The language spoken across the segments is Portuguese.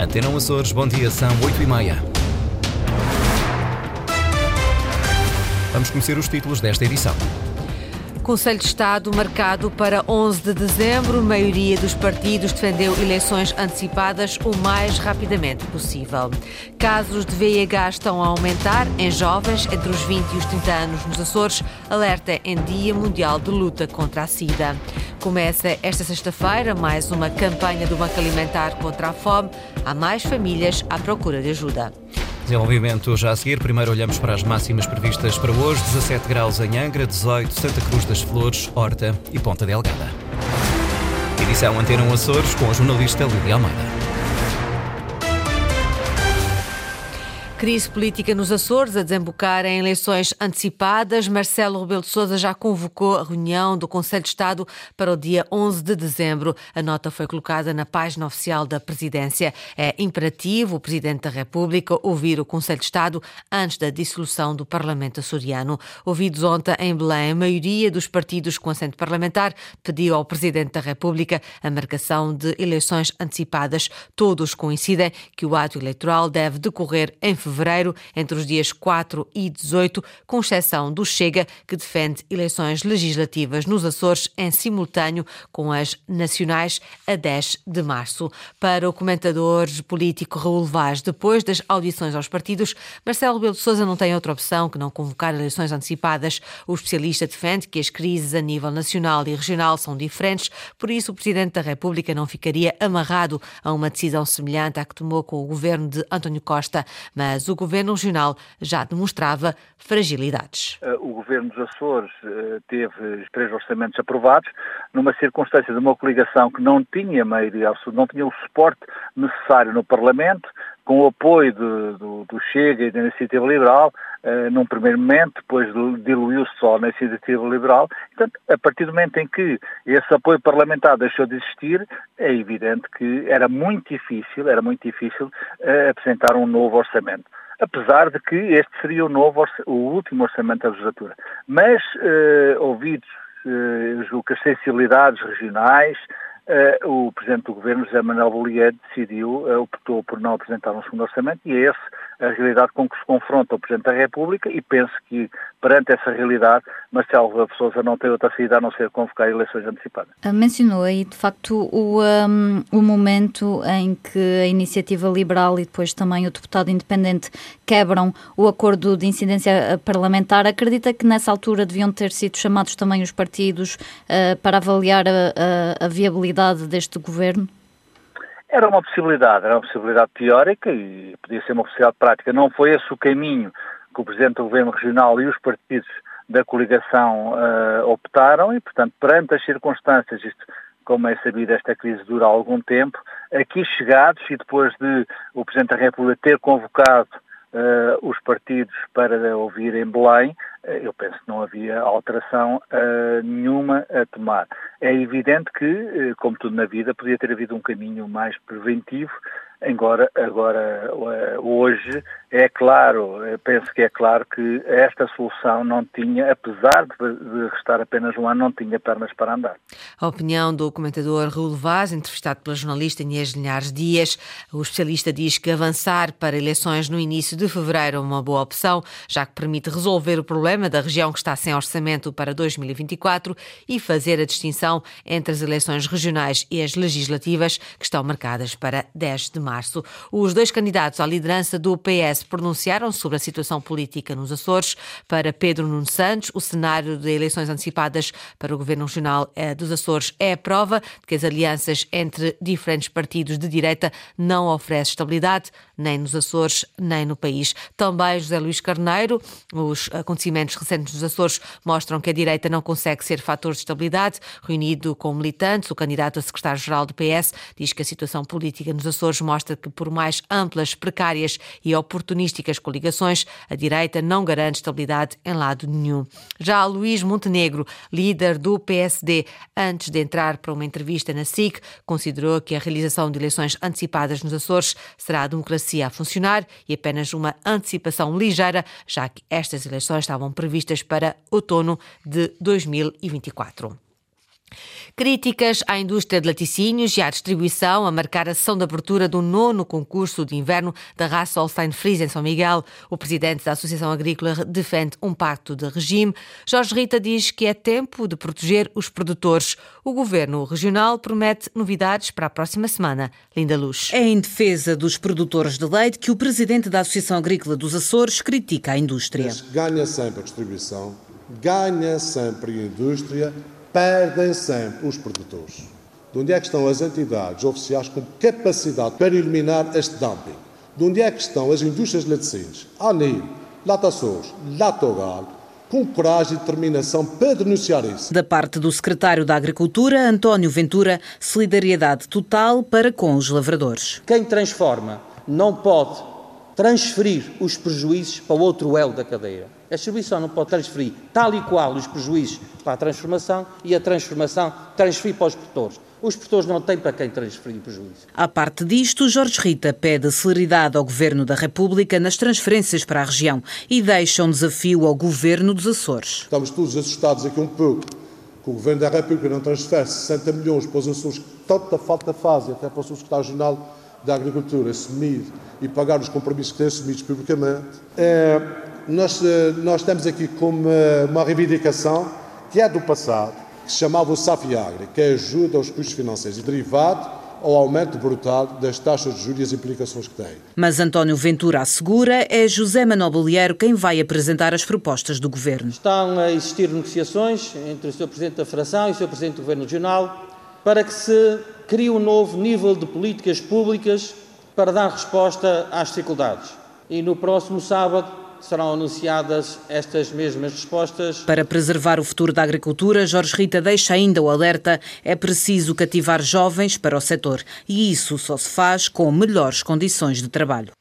Antena Açores, bom dia, são 8 e meia. Vamos conhecer os títulos desta edição. Conselho de Estado marcado para 11 de dezembro. Maioria dos partidos defendeu eleições antecipadas o mais rapidamente possível. Casos de VIH estão a aumentar em jovens entre os 20 e os 30 anos nos Açores. Alerta em Dia Mundial de Luta contra a SIDA. Começa esta sexta-feira mais uma campanha do Banco Alimentar contra a fome. Há mais famílias à procura de ajuda. Desenvolvimento já a seguir. Primeiro olhamos para as máximas previstas para hoje: 17 graus em Angra, 18 Santa Cruz das Flores, Horta e Ponta Delgada. Edição Antena Açores com a jornalista Lídia Almeida. Crise política nos Açores a desembocar em eleições antecipadas. Marcelo Rebelo de Sousa já convocou a reunião do Conselho de Estado para o dia 11 de dezembro. A nota foi colocada na página oficial da Presidência. É imperativo o Presidente da República ouvir o Conselho de Estado antes da dissolução do Parlamento açoriano. Ouvidos ontem em Belém, a maioria dos partidos com assento parlamentar pediu ao Presidente da República a marcação de eleições antecipadas. Todos coincidem que o ato eleitoral deve decorrer em fevereiro fevereiro, entre os dias 4 e 18, com exceção do Chega, que defende eleições legislativas nos Açores em simultâneo com as nacionais a 10 de março. Para o comentador político Raul Vaz, depois das audições aos partidos, Marcelo Rebelo de Sousa não tem outra opção que não convocar eleições antecipadas. O especialista defende que as crises a nível nacional e regional são diferentes, por isso o Presidente da República não ficaria amarrado a uma decisão semelhante à que tomou com o governo de António Costa, mas mas o governo regional já demonstrava fragilidades. Eh, o governo dos Açores eh, teve três orçamentos aprovados numa circunstância de uma coligação que não tinha maioria não tinha o suporte necessário no Parlamento, com o apoio do, do, do Chega e da Iniciativa Liberal, uh, num primeiro momento, depois diluiu-se só na Iniciativa Liberal. Portanto, a partir do momento em que esse apoio parlamentar deixou de existir, é evidente que era muito difícil, era muito difícil uh, apresentar um novo orçamento apesar de que este seria o novo, o último orçamento da legislatura. Mas, uh, ouvidos, uh, julgo que as sensibilidades regionais, o Presidente do Governo, José Manuel Bollier, decidiu, uh, optou por não apresentar um segundo orçamento e é esse a realidade com que se confronta o Presidente da República e penso que, perante essa realidade, Marcelo Rebelo Sousa não tem outra saída a não ser convocar eleições antecipadas. Ah, mencionou aí, de facto, o, um, o momento em que a Iniciativa Liberal e depois também o deputado independente quebram o acordo de incidência parlamentar. Acredita que nessa altura deviam ter sido chamados também os partidos uh, para avaliar a, a, a viabilidade deste governo? Era uma possibilidade, era uma possibilidade teórica e podia ser uma possibilidade prática. Não foi esse o caminho que o Presidente do Governo Regional e os partidos da coligação uh, optaram e, portanto, perante as circunstâncias, isto, como é sabido, esta crise dura algum tempo, aqui chegados e depois de o Presidente da República ter convocado uh, os partidos para ouvir em Belém, uh, eu penso que não havia alteração uh, nenhuma a tomar. É evidente que, como tudo na vida, podia ter havido um caminho mais preventivo, Agora, agora, hoje é claro, penso que é claro que esta solução não tinha, apesar de restar apenas um ano, não tinha pernas para andar. A opinião do comentador Raul Vaz, entrevistado pela jornalista Inês Linhares Dias, o especialista diz que avançar para eleições no início de fevereiro é uma boa opção, já que permite resolver o problema da região que está sem orçamento para 2024 e fazer a distinção entre as eleições regionais e as legislativas que estão marcadas para 10 de março março. Os dois candidatos à liderança do PS pronunciaram sobre a situação política nos Açores. Para Pedro Nuno Santos, o cenário de eleições antecipadas para o Governo Regional eh, dos Açores é a prova de que as alianças entre diferentes partidos de direita não oferecem estabilidade, nem nos Açores, nem no país. Também José Luís Carneiro, os acontecimentos recentes nos Açores mostram que a direita não consegue ser fator de estabilidade. Reunido com militantes, o candidato a secretário-geral do PS diz que a situação política nos Açores mostra mostra que, por mais amplas, precárias e oportunísticas coligações, a direita não garante estabilidade em lado nenhum. Já Luís Montenegro, líder do PSD, antes de entrar para uma entrevista na SIC, considerou que a realização de eleições antecipadas nos Açores será a democracia a funcionar e apenas uma antecipação ligeira, já que estas eleições estavam previstas para outono de 2024. Críticas à indústria de laticínios e à distribuição a marcar a sessão de abertura do nono concurso de inverno da raça Holstein Fries em São Miguel. O presidente da Associação Agrícola defende um pacto de regime. Jorge Rita diz que é tempo de proteger os produtores. O governo regional promete novidades para a próxima semana. Linda Luz. É em defesa dos produtores de leite que o presidente da Associação Agrícola dos Açores critica a indústria. Ganha sempre a distribuição, ganha sempre a indústria perdem sempre os produtores. De onde é que estão as entidades oficiais com capacidade para eliminar este dumping? De onde é que estão as indústrias de laticínios, ANIL, Lataçores, Latogal, com coragem e determinação para denunciar isso. Da parte do secretário da Agricultura, António Ventura, solidariedade total para com os lavradores. Quem transforma não pode transferir os prejuízos para o outro elo da cadeia. A distribuição não pode transferir tal e qual os prejuízos para a transformação e a transformação transferir para os produtores. Os produtores não têm para quem transferir prejuízo. À parte disto, Jorge Rita pede celeridade ao Governo da República nas transferências para a região e deixa um desafio ao Governo dos Açores. Estamos todos assustados aqui um pouco que o Governo da República não transfere 60 milhões para os Açores, que tanta falta fazem, até para o seu secretário-geral da Agricultura assumir e pagar os compromissos que têm assumidos publicamente. É, nós, eh, nós temos aqui como eh, uma reivindicação que é do passado, que se chamava o SAFIAGRE, que é ajuda aos custos financeiros e derivado ao aumento brutal das taxas de juros e as implicações que tem. Mas António Ventura assegura é José Manuel Bolieiro quem vai apresentar as propostas do Governo. Estão a existir negociações entre o Sr. Presidente da Federação e o Sr. Presidente do Governo Regional para que se crie um novo nível de políticas públicas para dar resposta às dificuldades. E no próximo sábado serão anunciadas estas mesmas respostas. Para preservar o futuro da agricultura, Jorge Rita deixa ainda o alerta: é preciso cativar jovens para o setor e isso só se faz com melhores condições de trabalho.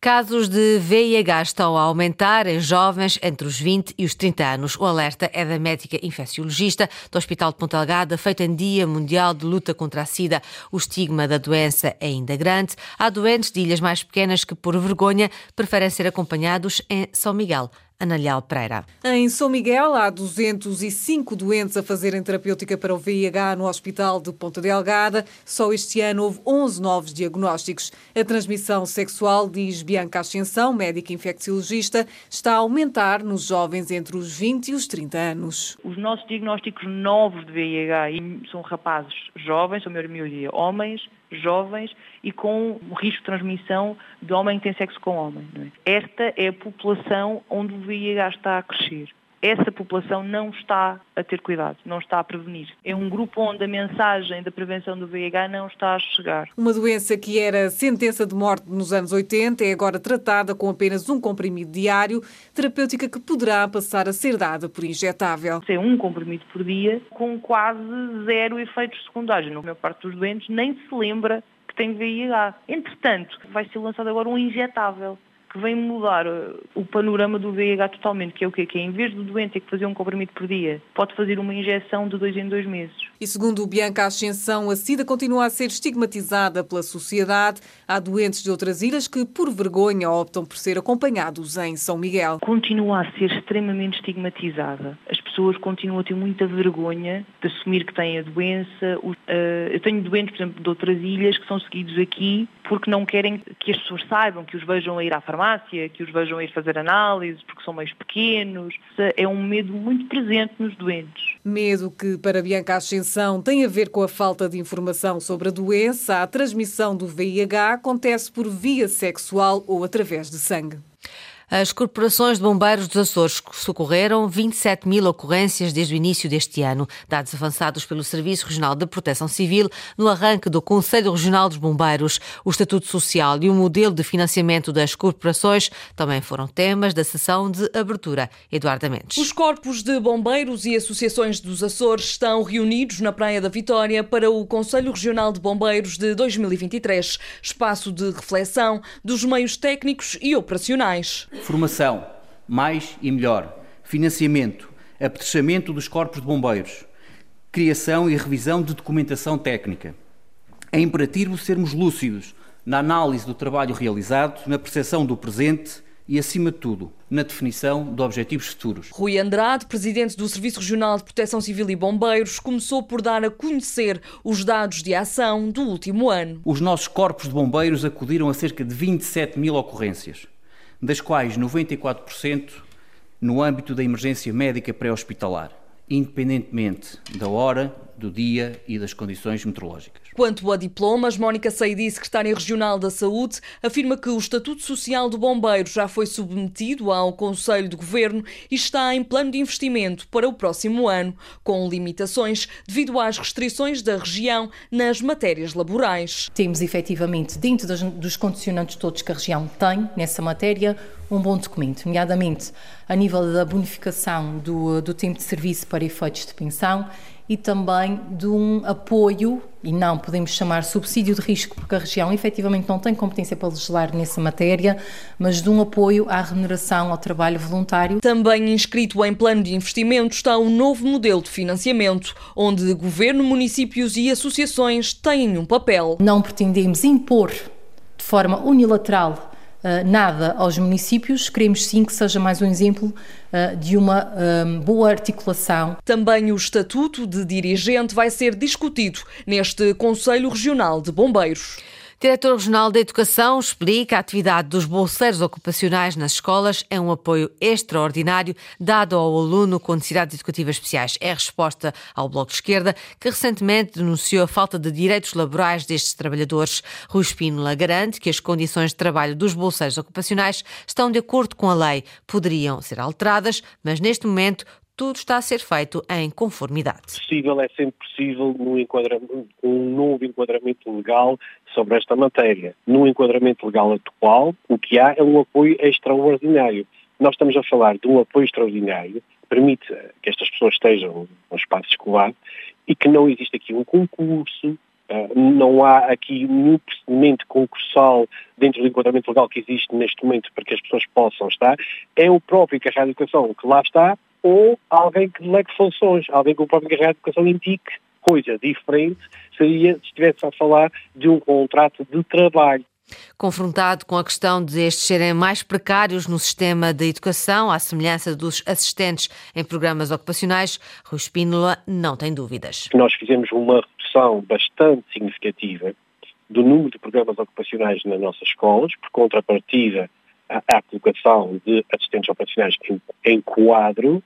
Casos de VIH estão a aumentar em jovens entre os 20 e os 30 anos. O alerta é da médica infecciologista do Hospital de Ponta Delgada, feito em Dia Mundial de Luta contra a SIDA. O estigma da doença é ainda grande. Há doentes de ilhas mais pequenas que, por vergonha, preferem ser acompanhados em São Miguel. Ana Pereira. Em São Miguel, há 205 doentes a fazerem terapêutica para o VIH no Hospital de Ponta Delgada. Só este ano houve 11 novos diagnósticos. A transmissão sexual, diz Bianca Ascensão, médica infecciologista, está a aumentar nos jovens entre os 20 e os 30 anos. Os nossos diagnósticos novos de VIH são rapazes jovens, são a maioria homens, jovens e com risco de transmissão de homem que tem sexo com homem. É? Esta é a população onde o VIH está a crescer essa população não está a ter cuidado, não está a prevenir. É um grupo onde a mensagem da prevenção do VIH não está a chegar. Uma doença que era sentença de morte nos anos 80 é agora tratada com apenas um comprimido diário, terapêutica que poderá passar a ser dada por injetável. É um comprimido por dia com quase zero efeitos secundários. Na maior parte dos doentes nem se lembra que tem VIH. Entretanto, vai ser lançado agora um injetável que vem mudar uh, o panorama do VIH totalmente, que é o quê? Que é, em vez do doente ter que fazer um comprimido por dia, pode fazer uma injeção de dois em dois meses. E segundo o Bianca Ascensão, a SIDA continua a ser estigmatizada pela sociedade. Há doentes de outras ilhas que, por vergonha, optam por ser acompanhados em São Miguel. Continua a ser extremamente estigmatizada. As pessoas continuam a ter muita vergonha de assumir que têm a doença. Uh, eu tenho doentes, por exemplo, de outras ilhas que são seguidos aqui porque não querem que as pessoas saibam, que os vejam a ir à farmácia, que os vejam a ir fazer análises, porque são meios pequenos. É um medo muito presente nos doentes. Medo que, para Bianca Ascensão, tem a ver com a falta de informação sobre a doença. A transmissão do VIH acontece por via sexual ou através de sangue. As corporações de bombeiros dos Açores socorreram 27 mil ocorrências desde o início deste ano, dados avançados pelo Serviço Regional de Proteção Civil no arranque do Conselho Regional dos Bombeiros. O Estatuto Social e o modelo de financiamento das corporações também foram temas da sessão de abertura. Eduardo Mendes. Os corpos de bombeiros e associações dos Açores estão reunidos na Praia da Vitória para o Conselho Regional de Bombeiros de 2023, espaço de reflexão dos meios técnicos e operacionais. Formação, mais e melhor. Financiamento, apetrechamento dos corpos de bombeiros. Criação e revisão de documentação técnica. É imperativo sermos lúcidos na análise do trabalho realizado, na percepção do presente e, acima de tudo, na definição de objetivos futuros. Rui Andrade, presidente do Serviço Regional de Proteção Civil e Bombeiros, começou por dar a conhecer os dados de ação do último ano. Os nossos corpos de bombeiros acudiram a cerca de 27 mil ocorrências, das quais 94% no âmbito da emergência médica pré-hospitalar, independentemente da hora, do dia e das condições meteorológicas. Quanto a diplomas, Mónica Seidi, secretária regional da Saúde, afirma que o Estatuto Social do Bombeiro já foi submetido ao Conselho de Governo e está em plano de investimento para o próximo ano, com limitações devido às restrições da região nas matérias laborais. Temos efetivamente, dentro dos condicionantes todos que a região tem nessa matéria, um bom documento, nomeadamente a nível da bonificação do, do tempo de serviço para efeitos de pensão e também de um apoio, e não podemos chamar subsídio de risco, porque a região efetivamente não tem competência para legislar nessa matéria, mas de um apoio à remuneração ao trabalho voluntário. Também inscrito em plano de investimento está um novo modelo de financiamento, onde governo, municípios e associações têm um papel. Não pretendemos impor de forma unilateral nada aos municípios, queremos sim que seja mais um exemplo uh, de uma um, boa articulação. Também o estatuto de dirigente vai ser discutido neste Conselho Regional de Bombeiros. Diretor Regional da Educação explica a atividade dos bolseiros ocupacionais nas escolas é um apoio extraordinário dado ao aluno com necessidades educativas especiais. É resposta ao Bloco de Esquerda, que recentemente denunciou a falta de direitos laborais destes trabalhadores. Rui Espínola garante que as condições de trabalho dos bolseiros ocupacionais estão de acordo com a lei. Poderiam ser alteradas, mas neste momento tudo está a ser feito em conformidade. Possível é sempre possível no enquadramento, um novo enquadramento legal sobre esta matéria. No enquadramento legal atual, o que há é um apoio extraordinário. Nós estamos a falar de um apoio extraordinário que permite que estas pessoas estejam no espaço escolar e que não existe aqui um concurso, eh, não há aqui nenhum procedimento concursal dentro do enquadramento legal que existe neste momento para que as pessoas possam estar. É o próprio Carreira de Educação que lá está ou alguém que delegue funções, alguém que o próprio Carreira de Educação indique coisa diferente seria se estivesse a falar de um contrato de trabalho. Confrontado com a questão de estes serem mais precários no sistema da educação, à semelhança dos assistentes em programas ocupacionais, Rui Espínola não tem dúvidas. Nós fizemos uma redução bastante significativa do número de programas ocupacionais nas nossas escolas, por contrapartida à aplicação de assistentes operacionais em, em quadro,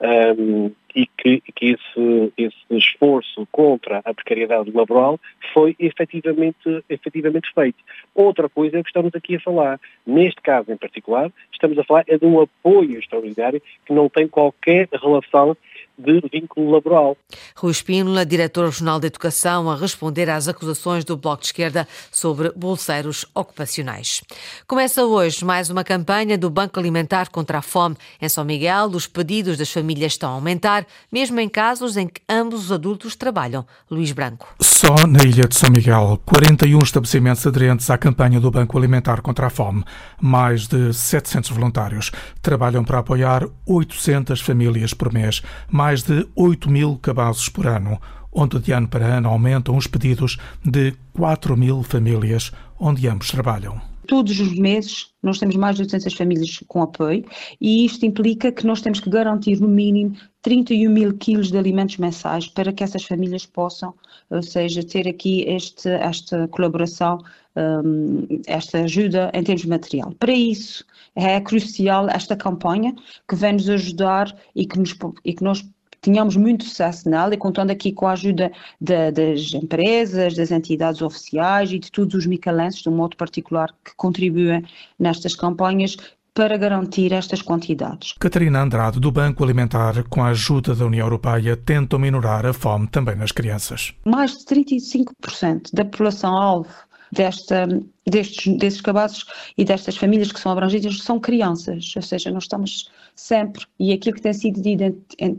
um, e que, que esse, esse, esforço contra a precariedade laboral foi efetivamente, efetivamente feito. Outra coisa é que estamos aqui a falar. Neste caso em particular, estamos a falar é de um apoio extraordinário que não tem qualquer relação de vínculo laboral. Rui Espínola, diretor regional de Educação, a responder às acusações do Bloco de Esquerda sobre bolseiros ocupacionais. Começa hoje mais uma campanha do Banco Alimentar contra a Fome. Em São Miguel, os pedidos das famílias estão a aumentar, mesmo em casos em que ambos os adultos trabalham. Luís Branco. Só na ilha de São Miguel, 41 estabelecimentos aderentes à campanha do Banco Alimentar contra a Fome. Mais de 700 voluntários trabalham para apoiar 800 famílias por mês. Mais mais de 8 mil cabazes por ano, onde de ano para ano aumentam os pedidos de 4 mil famílias onde ambos trabalham. Todos os meses nós temos mais de 800 famílias com apoio e isto implica que nós temos que garantir no mínimo 31 mil quilos de alimentos mensais para que essas famílias possam, ou seja, ter aqui este, esta colaboração, um, esta ajuda em termos de material. Para isso é crucial esta campanha que vem nos ajudar e que, nos, e que nós tínhamos muito sucesso nela e contando aqui com a ajuda de, das empresas, das entidades oficiais e de todos os micalenses, de um modo particular, que contribuem nestas campanhas para garantir estas quantidades. Catarina Andrade, do Banco Alimentar, com a ajuda da União Europeia, tentam minorar a fome também nas crianças. Mais de 35% da população-alvo desta, destes, destes cabazes e destas famílias que são abrangidas são crianças, ou seja, nós estamos sempre, e aquilo que tem sido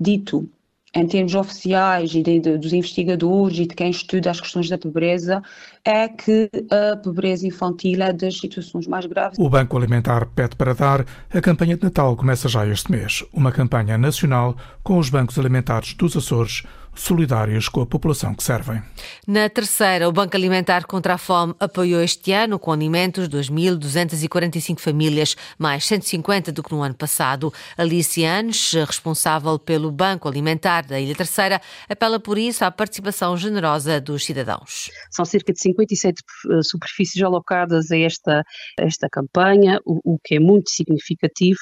dito em termos oficiais e de, de, dos investigadores e de quem estuda as questões da pobreza, é que a pobreza infantil é das situações mais graves. O Banco Alimentar pede para dar. A campanha de Natal começa já este mês. Uma campanha nacional com os bancos alimentares dos Açores, solidários com a população que servem. Na terceira, o Banco Alimentar contra a Fome apoiou este ano com alimentos 2.245 famílias, mais 150 do que no ano passado. Alice Anes, responsável pelo Banco Alimentar da Ilha Terceira, apela por isso à participação generosa dos cidadãos. São cerca de 57 eh, superfícies alocadas a esta, a esta campanha, o, o que é muito significativo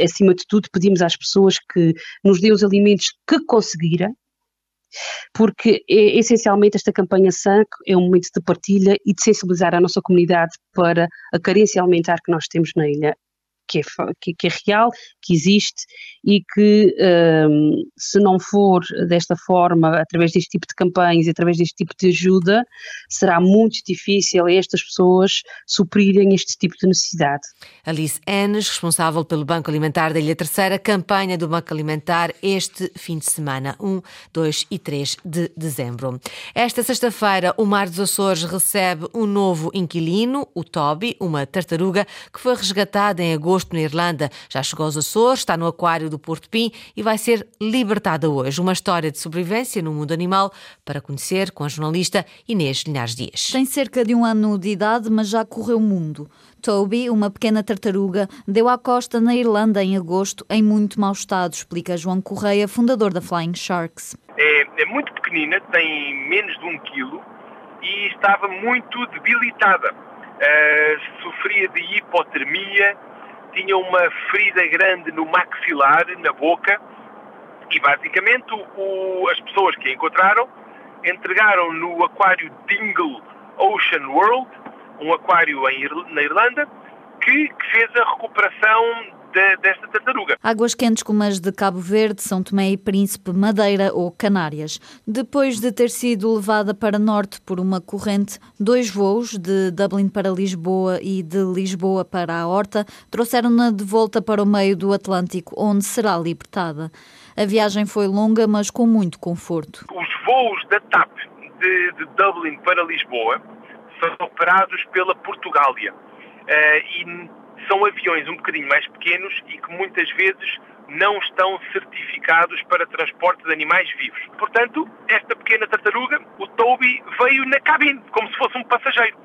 acima de tudo, pedimos às pessoas que nos dêem os alimentos que conseguirem, porque é, essencialmente esta campanha SANC é um momento de partilha e de sensibilizar a nossa comunidade para a carência alimentar que nós temos na ilha que é, que, que é real, que existe e que, um, se não for desta forma, através deste tipo de campanhas, através deste tipo de ajuda, será muito difícil a estas pessoas suprirem este tipo de necessidade. Alice Enes, responsável pelo Banco Alimentar da Ilha Terceira, campanha do Banco Alimentar este fim de semana, 1, 2 e 3 de dezembro. Esta sexta-feira, o Mar dos Açores recebe um novo inquilino, o Toby, uma tartaruga que foi resgatada em agosto na Irlanda. Já chegou aos Açores, está no aquário do Porto Pim e vai ser libertada hoje. Uma história de sobrevivência no mundo animal para conhecer com a jornalista Inês Linhares Dias. Tem cerca de um ano de idade, mas já correu o mundo. Toby, uma pequena tartaruga, deu à costa na Irlanda em agosto em muito mau estado, explica João Correia, fundador da Flying Sharks. É, é muito pequenina, tem menos de um quilo e estava muito debilitada. Uh, sofria de hipotermia, tinha uma ferida grande no maxilar, na boca, e basicamente o, as pessoas que a encontraram entregaram no aquário Dingle Ocean World, um aquário em, na Irlanda, que, que fez a recuperação de, desta tartaruga. Águas quentes como as de Cabo Verde, São Tomé e Príncipe, Madeira ou Canárias. Depois de ter sido levada para norte por uma corrente, dois voos de Dublin para Lisboa e de Lisboa para a Horta trouxeram-na de volta para o meio do Atlântico, onde será libertada. A viagem foi longa, mas com muito conforto. Os voos da TAP de, de Dublin para Lisboa são operados pela Portugália. Uh, e são aviões um bocadinho mais pequenos e que muitas vezes não estão certificados para transporte de animais vivos. Portanto, esta pequena tartaruga, o Toby, veio na cabine, como se fosse um passageiro.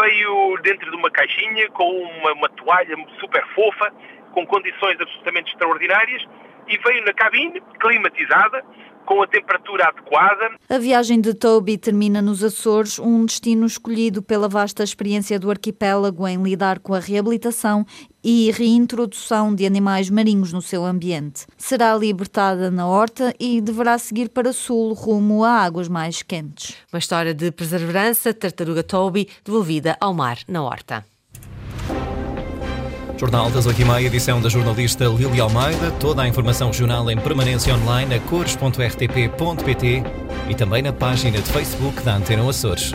Veio dentro de uma caixinha com uma, uma toalha super fofa, com condições absolutamente extraordinárias, e veio na cabine, climatizada, com a temperatura adequada. A viagem de Toby termina nos Açores, um destino escolhido pela vasta experiência do arquipélago em lidar com a reabilitação e reintrodução de animais marinhos no seu ambiente. Será libertada na horta e deverá seguir para sul, rumo a águas mais quentes. Uma história de perseverança, tartaruga Toby devolvida ao mar na horta. Jornal das 8h30, edição da jornalista Lili Almeida. Toda a informação regional em permanência online a cores.rtp.pt e também na página de Facebook da Antena Açores.